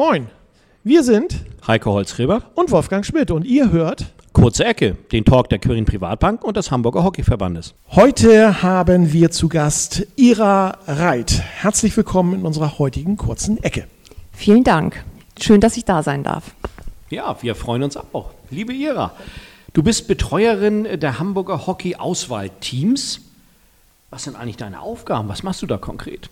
Moin, wir sind Heiko Holzgräber und Wolfgang Schmidt und ihr hört Kurze Ecke, den Talk der Quirin Privatbank und des Hamburger Hockeyverbandes. Heute haben wir zu Gast Ira Reit. Herzlich willkommen in unserer heutigen kurzen Ecke. Vielen Dank. Schön, dass ich da sein darf. Ja, wir freuen uns auch. Liebe Ira, du bist Betreuerin der Hamburger Hockey-Auswahlteams. Was sind eigentlich deine Aufgaben? Was machst du da konkret?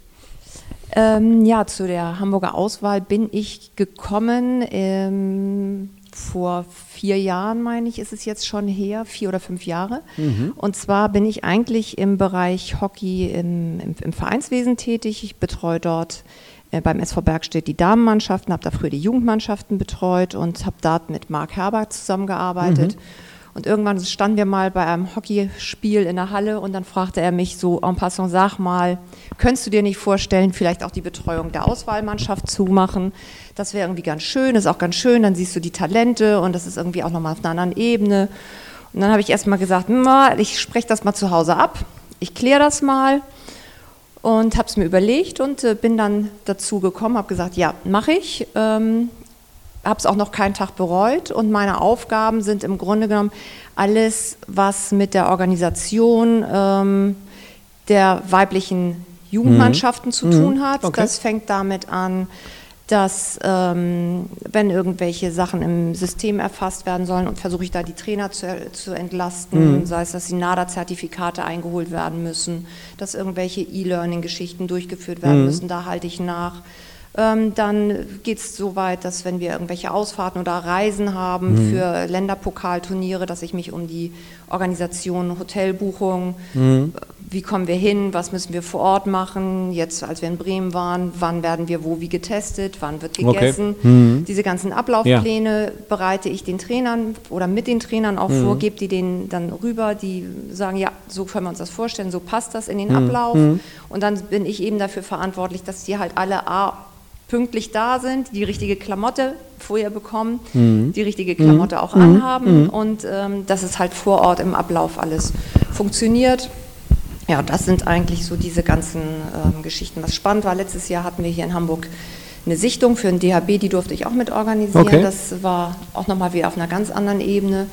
Ähm, ja, zu der Hamburger Auswahl bin ich gekommen. Ähm, vor vier Jahren, meine ich, ist es jetzt schon her, vier oder fünf Jahre. Mhm. Und zwar bin ich eigentlich im Bereich Hockey im, im, im Vereinswesen tätig. Ich betreue dort äh, beim SV Bergstedt die Damenmannschaften, habe da früher die Jugendmannschaften betreut und habe dort mit Marc Herbert zusammengearbeitet. Mhm. Und irgendwann standen wir mal bei einem Hockeyspiel in der Halle und dann fragte er mich so en passant, sag mal, könntest du dir nicht vorstellen, vielleicht auch die Betreuung der Auswahlmannschaft zu machen? Das wäre irgendwie ganz schön, ist auch ganz schön, dann siehst du die Talente und das ist irgendwie auch nochmal auf einer anderen Ebene. Und dann habe ich erstmal gesagt, ich spreche das mal zu Hause ab, ich kläre das mal und habe es mir überlegt und äh, bin dann dazu gekommen, habe gesagt, ja, mache ich. Ähm, habe es auch noch keinen Tag bereut und meine Aufgaben sind im Grunde genommen alles, was mit der Organisation ähm, der weiblichen Jugendmannschaften mhm. zu tun mhm. hat. Okay. Das fängt damit an, dass ähm, wenn irgendwelche Sachen im System erfasst werden sollen und versuche ich da die Trainer zu, zu entlasten, mhm. sei es, dass die NADA-Zertifikate eingeholt werden müssen, dass irgendwelche E-Learning-Geschichten durchgeführt werden mhm. müssen, da halte ich nach. Ähm, dann geht es so weit, dass wenn wir irgendwelche Ausfahrten oder Reisen haben mhm. für Länderpokalturniere, dass ich mich um die Organisation, Hotelbuchung, mhm. wie kommen wir hin, was müssen wir vor Ort machen, jetzt als wir in Bremen waren, wann werden wir wo wie getestet, wann wird gegessen. Okay. Mhm. Diese ganzen Ablaufpläne ja. bereite ich den Trainern oder mit den Trainern auch vor, mhm. gebe die denen dann rüber, die sagen, ja, so können wir uns das vorstellen, so passt das in den mhm. Ablauf. Mhm. Und dann bin ich eben dafür verantwortlich, dass die halt alle A, pünktlich da sind, die richtige Klamotte vorher bekommen, mhm. die richtige Klamotte mhm. auch anhaben mhm. und ähm, dass es halt vor Ort im Ablauf alles funktioniert. Ja, das sind eigentlich so diese ganzen ähm, Geschichten. Was spannend war, letztes Jahr hatten wir hier in Hamburg eine Sichtung für ein DHB, die durfte ich auch mit organisieren. Okay. Das war auch nochmal wieder auf einer ganz anderen Ebene.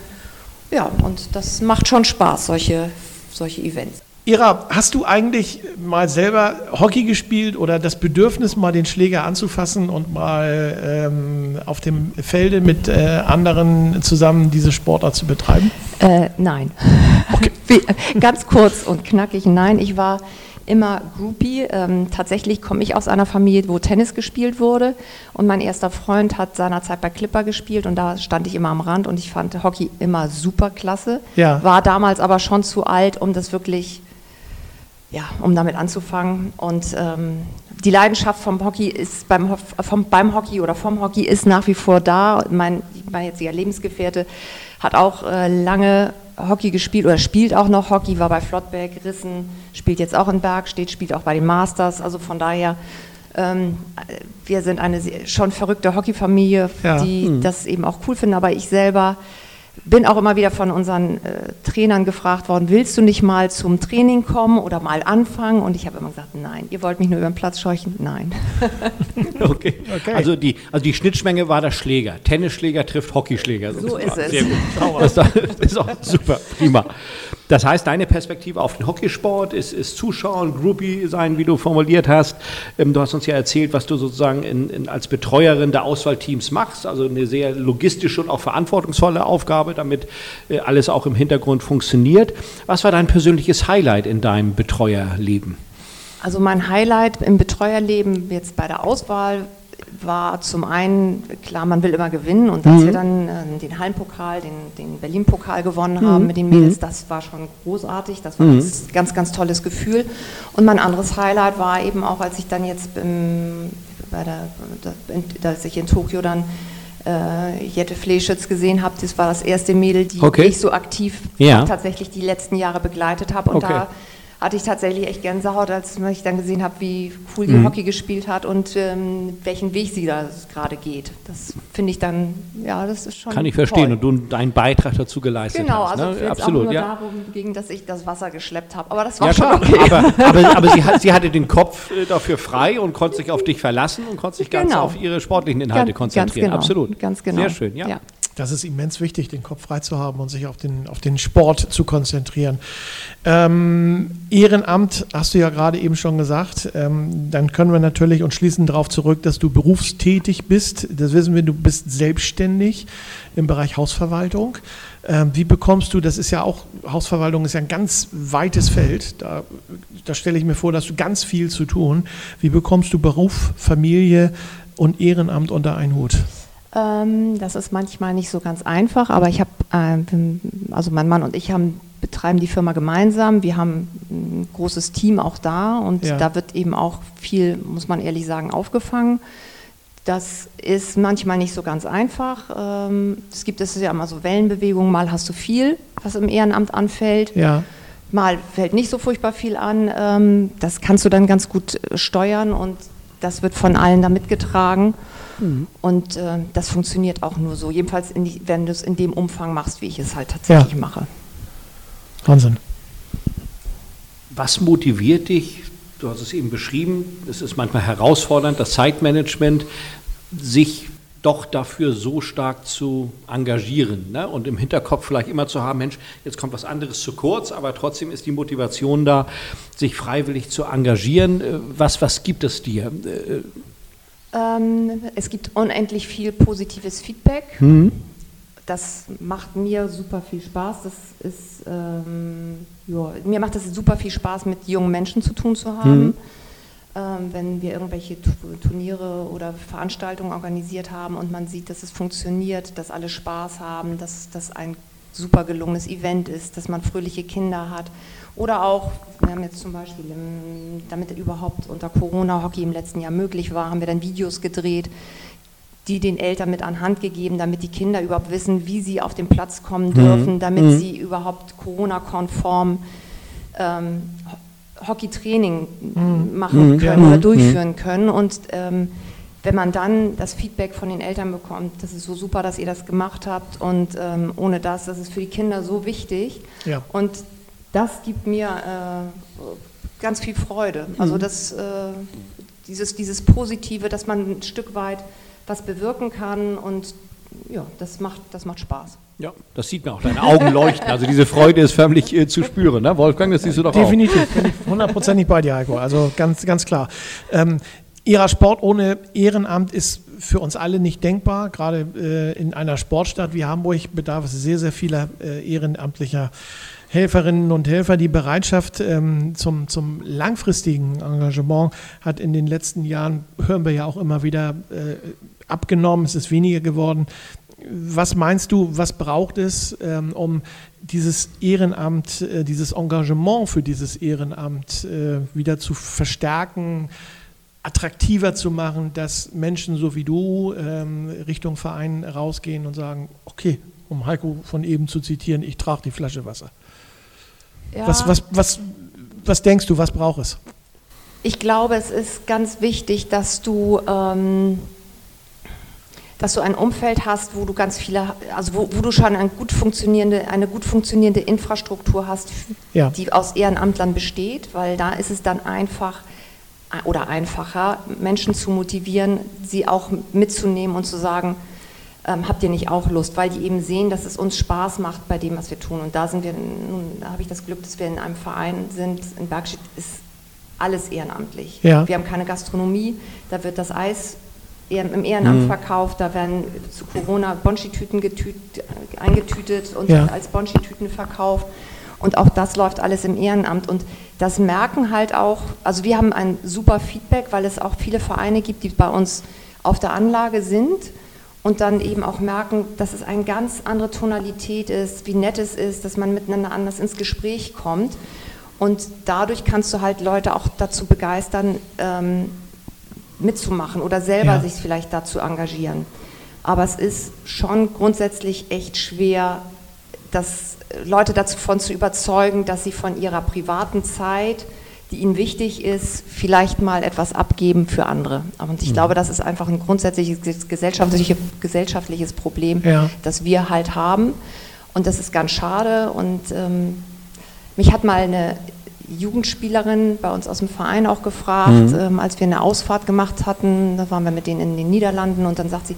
Ja, und das macht schon Spaß, solche, solche Events. Ira, hast du eigentlich mal selber Hockey gespielt oder das Bedürfnis, mal den Schläger anzufassen und mal ähm, auf dem Felde mit äh, anderen zusammen diese Sportart zu betreiben? Äh, nein. Okay. Ganz kurz und knackig, nein. Ich war immer Groupie. Ähm, tatsächlich komme ich aus einer Familie, wo Tennis gespielt wurde und mein erster Freund hat seinerzeit bei Clipper gespielt und da stand ich immer am Rand und ich fand Hockey immer super klasse. Ja. War damals aber schon zu alt, um das wirklich ja, um damit anzufangen. Und ähm, die Leidenschaft vom Hockey ist beim, vom, beim Hockey oder vom Hockey ist nach wie vor da. Mein, mein jetziger Lebensgefährte hat auch äh, lange Hockey gespielt oder spielt auch noch Hockey, war bei Flottberg, Rissen, spielt jetzt auch in Bergstedt, spielt auch bei den Masters. Also von daher, ähm, wir sind eine schon verrückte Hockeyfamilie, ja. die mhm. das eben auch cool finden. Aber ich selber bin auch immer wieder von unseren äh, Trainern gefragt worden, willst du nicht mal zum Training kommen oder mal anfangen? Und ich habe immer gesagt, nein. Ihr wollt mich nur über den Platz scheuchen? Nein. okay. okay. Also, die, also die Schnittschmenge war der Schläger. Tennisschläger trifft Hockeyschläger. So ist es. Sehr gut. Das ist auch super, prima. Das heißt, deine Perspektive auf den Hockeysport ist, ist Zuschauen, Groupie sein, wie du formuliert hast. Ähm, du hast uns ja erzählt, was du sozusagen in, in, als Betreuerin der Auswahlteams machst. Also eine sehr logistische und auch verantwortungsvolle Aufgabe, damit äh, alles auch im Hintergrund funktioniert. Was war dein persönliches Highlight in deinem Betreuerleben? Also mein Highlight im Betreuerleben jetzt bei der Auswahl war zum einen, klar, man will immer gewinnen und als mhm. wir dann äh, den Hallenpokal, den, den Berlin-Pokal gewonnen mhm. haben mit den Mädels, mhm. das war schon großartig, das war ein mhm. ganz, ganz tolles Gefühl. Und mein anderes Highlight war eben auch, als ich dann jetzt im, bei der, dass ich in Tokio dann äh, Jette Fleschitz gesehen habe, das war das erste Mädel, die okay. ich so aktiv ja. tatsächlich die letzten Jahre begleitet habe und okay. da hatte ich tatsächlich echt Gänsehaut, als ich dann gesehen habe, wie cool die Mhm. Hockey gespielt hat und ähm, welchen Weg sie da gerade geht. Das finde ich dann, ja, das ist schon. Kann ich verstehen. Toll. Und du deinen Beitrag dazu geleistet Genau, hast. also ne? Absolut, auch nur ja. darum ging, dass ich das Wasser geschleppt habe. Aber das war Ja, schon okay. Aber, aber, aber sie, sie hatte den Kopf äh, dafür frei und konnte sich auf dich verlassen und konnte sich ganz Genau. auf ihre sportlichen Inhalte Ganz- konzentrieren. ganz genau. Absolut. Ganz genau. Sehr schön, ja. Das ist immens wichtig, den Kopf frei zu haben und sich auf den, auf den Sport zu konzentrieren. Ähm, Ehrenamt hast du ja gerade eben schon gesagt. Ähm, dann können wir natürlich und schließen darauf zurück, dass du berufstätig bist. Das wissen wir, du bist selbstständig im Bereich Hausverwaltung. Ähm, wie bekommst du, das ist ja auch, Hausverwaltung ist ja ein ganz weites Feld. Da, da stelle ich mir vor, dass du ganz viel zu tun. Wie bekommst du Beruf, Familie und Ehrenamt unter einen Hut? Ähm, das ist manchmal nicht so ganz einfach, aber ich habe, ähm, also mein Mann und ich haben, betreiben die Firma gemeinsam. Wir haben ein großes Team auch da und Ja. da wird eben auch viel, muss man ehrlich sagen, aufgefangen. Das ist manchmal nicht so ganz einfach. Ähm, es gibt es ja immer so Wellenbewegungen, mal hast du viel, was im Ehrenamt anfällt. Ja. Mal fällt nicht so furchtbar viel an. Ähm, das kannst du dann ganz gut äh, steuern und das wird von allen da mitgetragen. Und äh, das funktioniert auch nur so. Jedenfalls, in die, wenn du es in dem Umfang machst, wie ich es halt tatsächlich Ja. mache. Wahnsinn. Was motiviert dich? Du hast es eben beschrieben, es ist manchmal herausfordernd, das Zeitmanagement, sich doch dafür so stark zu engagieren ne? und im Hinterkopf vielleicht immer zu haben, Mensch, jetzt kommt was anderes zu kurz, aber trotzdem ist die Motivation da, sich freiwillig zu engagieren. Äh, Was, was gibt es dir? Äh, Ähm, es gibt unendlich viel positives Feedback. Das macht mir super viel Spaß. Das ist, ähm, ja, mir macht es super viel Spaß, mit jungen Menschen zu tun zu haben. Ähm, wenn wir irgendwelche Tu- Turniere oder Veranstaltungen organisiert haben und man sieht, dass es funktioniert, dass alle Spaß haben, dass das ein super gelungenes Event ist, dass man fröhliche Kinder hat. Oder auch, wir haben jetzt zum Beispiel, im, damit überhaupt unter Corona Hockey im letzten Jahr möglich war, haben wir dann Videos gedreht, die den Eltern mit an Hand gegeben, damit die Kinder überhaupt wissen, wie sie auf den Platz kommen dürfen, damit sie überhaupt Corona-konform ähm, Ho- Hockeytraining machen Ja. können oder durchführen können. Und ähm, wenn man dann das Feedback von den Eltern bekommt, das ist so super, dass ihr das gemacht habt und ähm, ohne das, das ist für die Kinder so wichtig. Ja. Und das gibt mir äh, ganz viel Freude. Also das, äh, dieses, dieses Positive, dass man ein Stück weit was bewirken kann und ja, das macht, das macht Spaß. ja, das sieht man auch, deine Augen leuchten. Also diese Freude ist förmlich äh, zu spüren. Ne? Wolfgang, das siehst du doch auch. Definitiv, bin ich hundertprozentig bei dir, Heiko. Also ganz, ganz klar. Ähm, Ihrer Sport ohne Ehrenamt ist für uns alle nicht denkbar. Gerade äh, in einer Sportstadt wie Hamburg bedarf es sehr, sehr vieler äh, ehrenamtlicher Helferinnen und Helfer. Die Bereitschaft ähm, zum, zum langfristigen Engagement hat in den letzten Jahren, hören wir ja auch immer wieder, äh, abgenommen. Es ist weniger geworden. Was meinst du, was braucht es, ähm, um dieses Ehrenamt, äh, dieses Engagement für dieses Ehrenamt äh, wieder zu verstärken, attraktiver zu machen, dass Menschen so wie du ähm, Richtung Verein rausgehen und sagen, okay, um Heiko von eben zu zitieren, ich trage die Flasche Wasser. Ja, Was, was, was, was denkst du, was braucht es? Ich glaube, es ist ganz wichtig, dass du, ähm, dass du ein Umfeld hast, wo du ganz viele, also wo, wo du schon eine gut funktionierende, eine gut funktionierende Infrastruktur hast, Ja. die aus Ehrenamtlern besteht, weil da ist es dann einfach oder einfacher, Menschen zu motivieren, sie auch mitzunehmen und zu sagen, ähm, habt ihr nicht auch Lust, weil die eben sehen, dass es uns Spaß macht bei dem, was wir tun. Und da sind wir, nun da habe ich das Glück, dass wir in einem Verein sind. In Bergstedt ist alles ehrenamtlich. Ja. Wir haben keine Gastronomie, da wird das Eis im Ehrenamt verkauft, da werden zu Corona Bonschi-Tüten getüt, eingetütet und Ja. als Bonschi-Tüten verkauft. Und auch das läuft alles im Ehrenamt. Und das merken halt auch, also wir haben ein super Feedback, weil es auch viele Vereine gibt, die bei uns auf der Anlage sind und dann eben auch merken, dass es eine ganz andere Tonalität ist, wie nett es ist, dass man miteinander anders ins Gespräch kommt. Und dadurch kannst du halt Leute auch dazu begeistern, ähm, mitzumachen oder selber Ja. sich vielleicht dazu engagieren. Aber es ist schon grundsätzlich echt schwer, das Leute davon zu überzeugen, dass sie von ihrer privaten Zeit, die ihnen wichtig ist, vielleicht mal etwas abgeben für andere. Und ich mhm. glaube, das ist einfach ein grundsätzliches gesellschaftliches, gesellschaftliches Problem, ja. das wir halt haben. Und das ist ganz schade. Und ähm, mich hat mal eine Jugendspielerin bei uns aus dem Verein auch gefragt, mhm. ähm, als wir eine Ausfahrt gemacht hatten, da waren wir mit denen in den Niederlanden und dann sagt sie,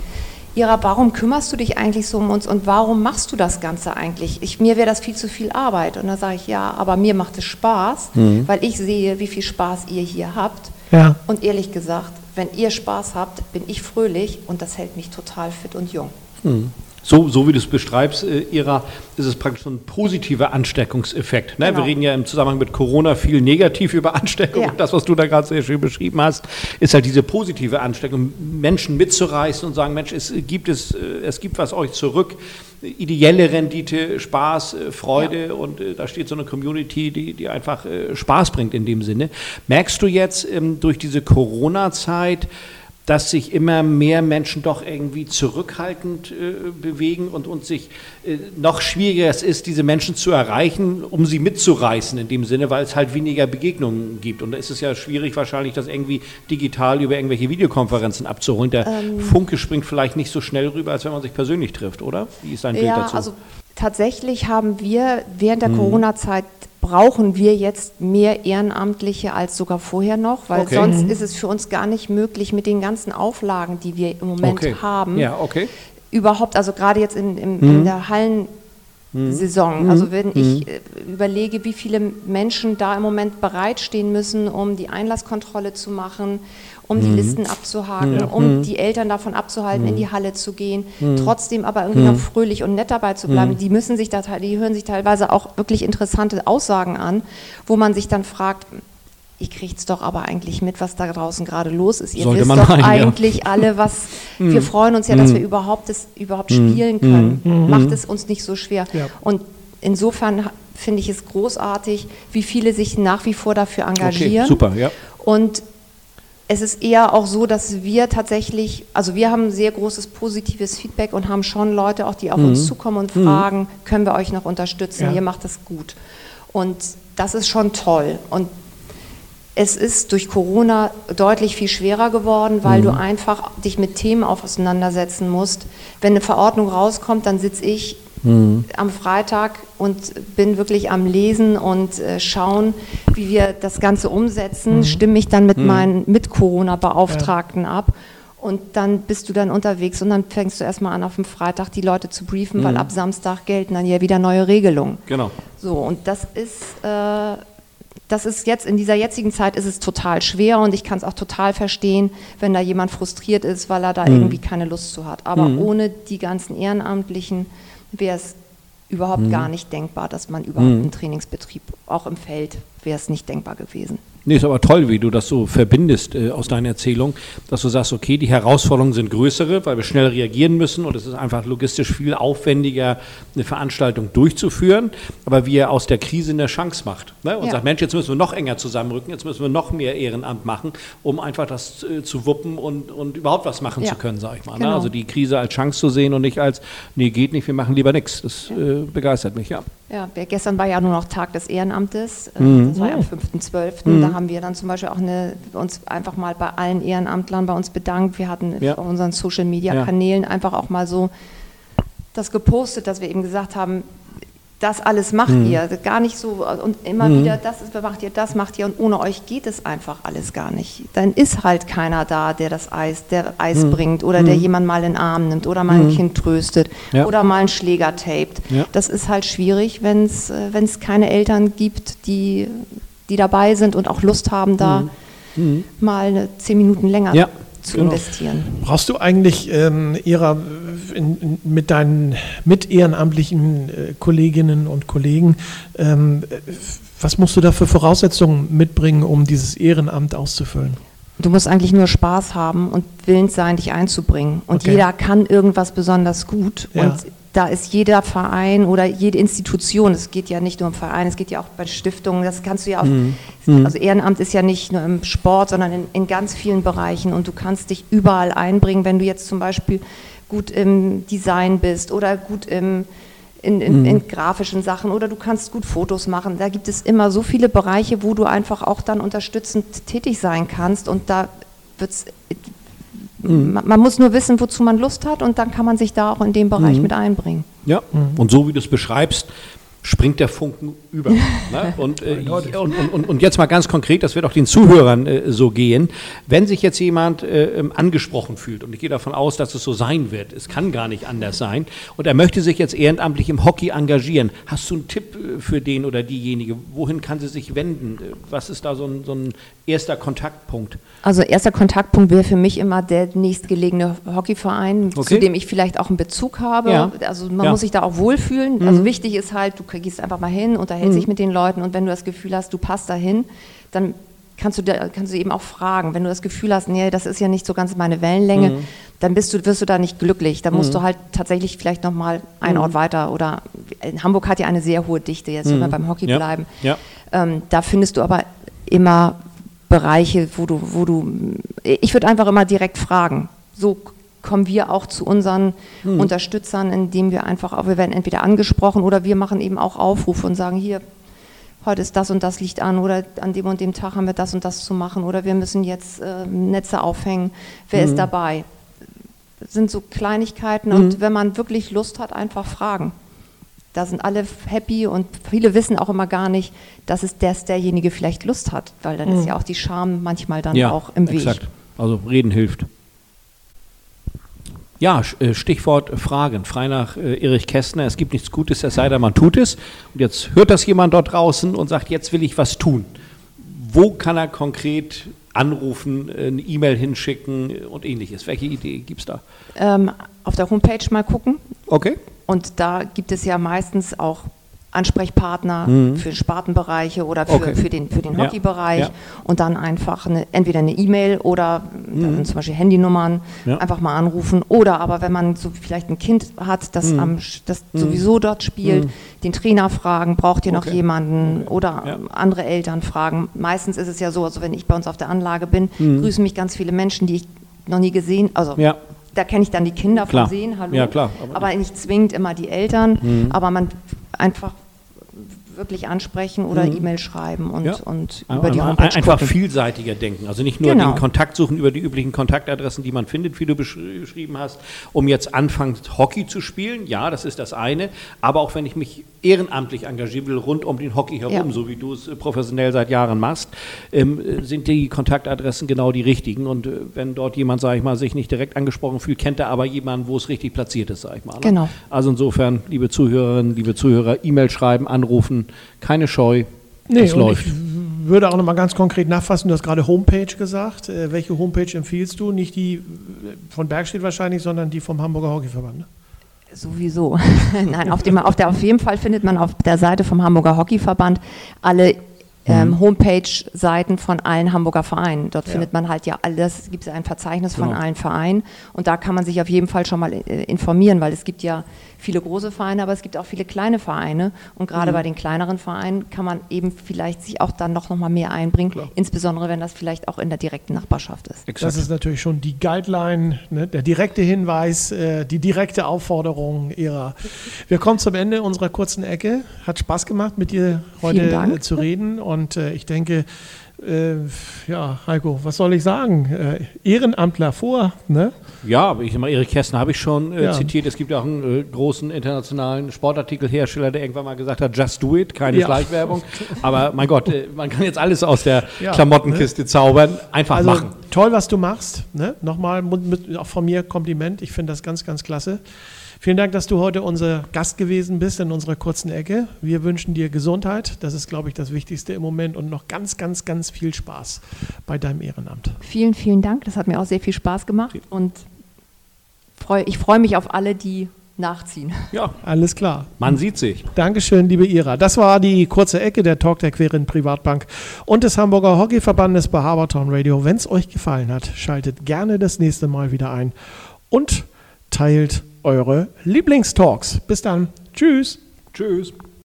Ira, warum kümmerst du dich eigentlich so um uns und warum machst du das Ganze eigentlich? Ich, mir wäre das viel zu viel Arbeit. Und da sage ich, ja, aber mir macht es Spaß, mhm. weil ich sehe, wie viel Spaß ihr hier habt. Ja. Und ehrlich gesagt, wenn ihr Spaß habt, bin ich fröhlich und das hält mich total fit und jung. Mhm so, so wie du es beschreibst, äh, Ira, ist es praktisch so ein positiver Ansteckungseffekt. Ne? Genau. Wir reden ja im Zusammenhang mit Corona viel negativ über Ansteckung. Ja. Und das, was du da gerade sehr schön beschrieben hast, ist halt diese positive Ansteckung, Menschen mitzureißen und sagen, Mensch, es gibt, es, äh, es gibt was euch zurück. Ideelle Rendite, Spaß, äh, Freude ja. und äh, da steht so eine Community, die, die einfach äh, Spaß bringt in dem Sinne. Merkst du jetzt ähm, durch diese Corona-Zeit, dass sich immer mehr Menschen doch irgendwie zurückhaltend äh, bewegen und uns sich äh, noch schwieriger es ist, diese Menschen zu erreichen, um sie mitzureißen in dem Sinne, weil es halt weniger Begegnungen gibt. Und da ist es ja schwierig wahrscheinlich, das irgendwie digital über irgendwelche Videokonferenzen abzuholen. Der ähm, Funke springt vielleicht nicht so schnell rüber, als wenn man sich persönlich trifft, oder? Wie ist dein Bild ja, dazu? Also tatsächlich haben wir während der hm. Corona-Zeit brauchen wir jetzt mehr Ehrenamtliche als sogar vorher noch, weil okay. sonst mhm. ist es für uns gar nicht möglich mit den ganzen Auflagen, die wir im Moment okay. haben, ja, okay. überhaupt, also gerade jetzt in, in, mhm. in der Hallen Saison. Mhm. Also wenn ich mhm. äh, überlege, wie viele Menschen da im Moment bereitstehen müssen, um die Einlasskontrolle zu machen, um die mhm. Listen abzuhaken, um die Eltern davon abzuhalten, in die Halle zu gehen, trotzdem aber irgendwie noch fröhlich und nett dabei zu bleiben. Die müssen sich da, die hören sich teilweise auch wirklich interessante Aussagen an, wo man sich dann fragt, ihr kriegt es doch aber eigentlich mit, was da draußen gerade los ist. Ihr Sollte wisst doch meinen, eigentlich ja. alle, was wir freuen uns ja, dass wir überhaupt das überhaupt spielen können. Macht es uns nicht so schwer. Ja. Und insofern finde ich es großartig, wie viele sich nach wie vor dafür engagieren. Okay, super, ja. Und es ist eher auch so, dass wir tatsächlich, also wir haben sehr großes positives Feedback und haben schon Leute auch, die auf mhm. uns zukommen und fragen, mhm. können wir euch noch unterstützen? Ja. Ihr macht das gut. Und das ist schon toll. Und es ist durch Corona deutlich viel schwerer geworden, weil mhm. du einfach dich mit Themen auseinandersetzen musst. Wenn eine Verordnung rauskommt, dann sitze ich mhm. am Freitag und bin wirklich am Lesen und äh, schauen, wie wir das Ganze umsetzen, mhm. stimme mich dann mit mhm. meinen Mit-Corona-Beauftragten ja. ab. Und dann bist du dann unterwegs und dann fängst du erstmal an, auf dem Freitag die Leute zu briefen, weil mhm. ab Samstag gelten dann ja wieder neue Regelungen. Genau. So, und das ist äh, das ist jetzt in dieser jetzigen Zeit ist es total schwer und ich kann es auch total verstehen, wenn da jemand frustriert ist, weil er da mhm. irgendwie keine Lust zu hat. Aber mhm. ohne die ganzen Ehrenamtlichen wäre es überhaupt mhm. gar nicht denkbar, dass man überhaupt mhm. einen Trainingsbetrieb, auch im Feld, wäre es nicht denkbar gewesen. Nee, ist aber toll, wie du das so verbindest äh, aus deiner Erzählung, dass du sagst, okay, die Herausforderungen sind größere, weil wir schnell reagieren müssen und es ist einfach logistisch viel aufwendiger, eine Veranstaltung durchzuführen, aber wie er aus der Krise eine Chance macht ne? und ja. sagt, Mensch, jetzt müssen wir noch enger zusammenrücken, jetzt müssen wir noch mehr Ehrenamt machen, um einfach das äh, zu wuppen und, und überhaupt was machen ja. zu können, sage ich mal. Ne? Genau. Ne? Also die Krise als Chance zu sehen und nicht als, nee, geht nicht, wir machen lieber nichts. Das ja. äh, begeistert mich, ja. Ja, gestern war ja nur noch Tag des Ehrenamtes, äh, mhm. das war ja am 5.12. Mhm. Da haben wir dann zum Beispiel auch eine, uns einfach mal bei allen Ehrenamtlern bei uns bedankt. Wir hatten ja. auf unseren Social-Media-Kanälen ja. einfach auch mal so das gepostet, dass wir eben gesagt haben, das alles macht mhm. ihr. Gar nicht so und immer mhm. wieder, das ist, macht ihr, das macht ihr und ohne euch geht es einfach alles gar nicht. Dann ist halt keiner da, der das Eis, der Eis mhm. bringt oder der mhm. jemand mal in den Arm nimmt oder mal ein mhm. Kind tröstet ja. oder mal einen Schläger tapet. Ja. Das ist halt schwierig, wenn es äh, keine Eltern gibt, die, die dabei sind und auch Lust haben, da mhm. mal zehn Minuten länger ja zu genau. investieren. Brauchst du eigentlich ähm, ihrer, in, in, mit deinen mit ehrenamtlichen äh, Kolleginnen und Kollegen, ähm, was musst du da für Voraussetzungen mitbringen, um dieses Ehrenamt auszufüllen? Du musst eigentlich nur Spaß haben und willens sein, dich einzubringen. Und okay. jeder kann irgendwas besonders gut. Ja. Und da ist jeder Verein oder jede Institution, es geht ja nicht nur um Verein, es geht ja auch bei Stiftungen, das kannst du ja auch, mhm. mhm. also Ehrenamt ist ja nicht nur im Sport, sondern in, in ganz vielen Bereichen und du kannst dich überall einbringen, wenn du jetzt zum Beispiel gut im Design bist oder gut im in, in, mhm. in, grafischen Sachen oder du kannst gut Fotos machen. Da gibt es immer so viele Bereiche, wo du einfach auch dann unterstützend tätig sein kannst und da wird's mhm. man, man, muss nur wissen, wozu man Lust hat und dann kann man sich da auch in dem Bereich mhm. mit einbringen. Ja, mhm. und so wie du es beschreibst, springt der Funken über. ne? und, äh, und, und, und, jetzt mal ganz konkret, das wird auch den Zuhörern äh, so gehen. Wenn sich jetzt jemand äh, ähm, angesprochen fühlt, und ich gehe davon aus, dass es so sein wird, es kann gar nicht anders sein, und er möchte sich jetzt ehrenamtlich im Hockey engagieren, hast du einen Tipp äh, für den oder diejenige? Wohin kann sie sich wenden? Was ist da so ein, so ein erster Kontaktpunkt? Also erster Kontaktpunkt wäre für mich immer der nächstgelegene Hockeyverein, okay. zu dem ich vielleicht auch einen Bezug habe. Ja. Also man ja. muss sich da auch wohlfühlen. Also mhm. Also wichtig ist halt, du gehst einfach mal hin, unterhältst mhm. dich mit den Leuten und wenn du das Gefühl hast, du passt dahin, dann kannst du, da, kannst du eben auch fragen. Wenn du das Gefühl hast, nee, das ist ja nicht so ganz meine Wellenlänge, mhm. dann bist du, wirst du da nicht glücklich. Dann musst mhm. du halt tatsächlich vielleicht nochmal einen Ort mhm. weiter oder in Hamburg hat ja eine sehr hohe Dichte, jetzt wenn wir mhm. beim Hockey ja. bleiben. Ja. Ähm, da findest du aber immer Bereiche, wo du, wo du, ich würde einfach immer direkt fragen. So kommen wir auch zu unseren mhm. Unterstützern, indem wir einfach auch, wir werden entweder angesprochen oder wir machen eben auch Aufrufe und sagen, hier, heute ist das und das liegt an oder an dem und dem Tag haben wir das und das zu machen oder wir müssen jetzt äh, Netze aufhängen. Wer mhm. ist dabei? Das sind so Kleinigkeiten mhm. und wenn man wirklich Lust hat, einfach fragen. Da sind alle happy und viele wissen auch immer gar nicht, dass es das derjenige vielleicht Lust hat, weil dann ist mhm. ja auch die Scham manchmal dann ja, auch im Weg. Exakt. Also reden hilft. Ja, äh, Stichwort Fragen. Frei nach äh, Erich Kästner, es gibt nichts Gutes, es sei denn, man tut es. Und jetzt hört das jemand dort draußen und sagt, jetzt will ich was tun. Wo kann er konkret anrufen, eine E-Mail hinschicken und ähnliches? Welche Idee gibt es da? Ähm, auf der Homepage mal gucken. Okay. Und da gibt es ja meistens auch Ansprechpartner mhm. für Spartenbereiche oder für, okay. für den, für den Hockeybereich ja. ja. und dann einfach eine, entweder eine E-Mail oder mhm. zum Beispiel Handynummern ja. einfach mal anrufen oder aber wenn man so vielleicht ein Kind hat, das, mhm. am, das mhm. sowieso dort spielt, mhm. den Trainer fragen, braucht ihr noch okay. jemanden oder andere Eltern fragen. Meistens ist es ja so, also wenn ich bei uns auf der Anlage bin, mhm. grüßen mich ganz viele Menschen, die ich noch nie gesehen, also da kenne ich dann die Kinder klar. von sehen, hallo. Ja, klar. Aber, aber nicht zwingend immer die Eltern, mhm. aber man einfach wirklich ansprechen oder mhm. E-Mail schreiben und, ja. und über die Homepage Einfach gucken. vielseitiger denken. Also nicht nur genau. den Kontakt suchen über die üblichen Kontaktadressen, die man findet, wie du beschrieben hast, um jetzt anfangs Hockey zu spielen. Ja, das ist das eine. Aber auch wenn ich mich ehrenamtlich engagieren will, rund um den Hockey herum, ja. so wie du es äh, professionell seit Jahren machst, ähm, sind die Kontaktadressen genau die richtigen. Und äh, wenn dort jemand, sage ich mal, sich nicht direkt angesprochen fühlt, kennt er aber jemanden, wo es richtig platziert ist, sage ich mal. Ne? Genau. Also insofern, liebe Zuhörerinnen, liebe Zuhörer, E-Mail schreiben, anrufen, keine Scheu. Nee, es läuft. Ich würde auch noch mal ganz konkret nachfassen, du hast gerade Homepage gesagt. Äh, welche Homepage empfiehlst du? Nicht die äh, von Bergstedt wahrscheinlich, sondern die vom Hamburger Hockeyverband. Ne? Sowieso. Nein, auf, dem, auf, der, auf jeden Fall findet man auf der Seite vom Hamburger Hockeyverband alle ähm, mhm. Homepage-Seiten von allen Hamburger Vereinen. Dort ja. findet man halt ja alles, gibt es ein Verzeichnis genau. von allen Vereinen und da kann man sich auf jeden Fall schon mal äh, informieren, weil es gibt ja viele große Vereine, aber es gibt auch viele kleine Vereine und gerade mhm. bei den kleineren Vereinen kann man eben vielleicht sich auch dann noch, noch mal mehr einbringen, Klar. insbesondere wenn das vielleicht auch in der direkten Nachbarschaft ist. Exakt. Das ist natürlich schon die Guideline, ne, der direkte Hinweis, äh, die direkte Aufforderung ihrer. Wir kommen zum Ende unserer kurzen Ecke. Hat Spaß gemacht, mit dir heute zu reden und äh, ich denke, äh, ja, Heiko, was soll ich sagen? Äh, Ehrenamtler vor, ne? Ja, ich mal, Erik Kästner habe ich schon äh, ja. zitiert. Es gibt ja auch einen äh, großen internationalen Sportartikelhersteller, der irgendwann mal gesagt hat, just do it, keine ja. Schleichwerbung. Aber mein Gott, äh, man kann jetzt alles aus der ja, Klamottenkiste ne? zaubern. Einfach also, machen. Toll, was du machst. Ne? Nochmal mit, auch von mir Kompliment. Ich finde das ganz, ganz klasse. Vielen Dank, dass du heute unser Gast gewesen bist in unserer kurzen Ecke. Wir wünschen dir Gesundheit. Das ist, glaube ich, das Wichtigste im Moment und noch ganz, ganz, ganz viel Spaß bei deinem Ehrenamt. Vielen, vielen Dank. Das hat mir auch sehr viel Spaß gemacht und ich freue mich auf alle, die nachziehen. Ja, alles klar. Man sieht sich. Dankeschön, liebe Ira. Das war die kurze Ecke der Talk der Queren Privatbank und des Hamburger Hockeyverbandes bei Habertown Radio. Wenn es euch gefallen hat, schaltet gerne das nächste Mal wieder ein und teilt eure Lieblingstalks. Bis dann. Tschüss. Tschüss.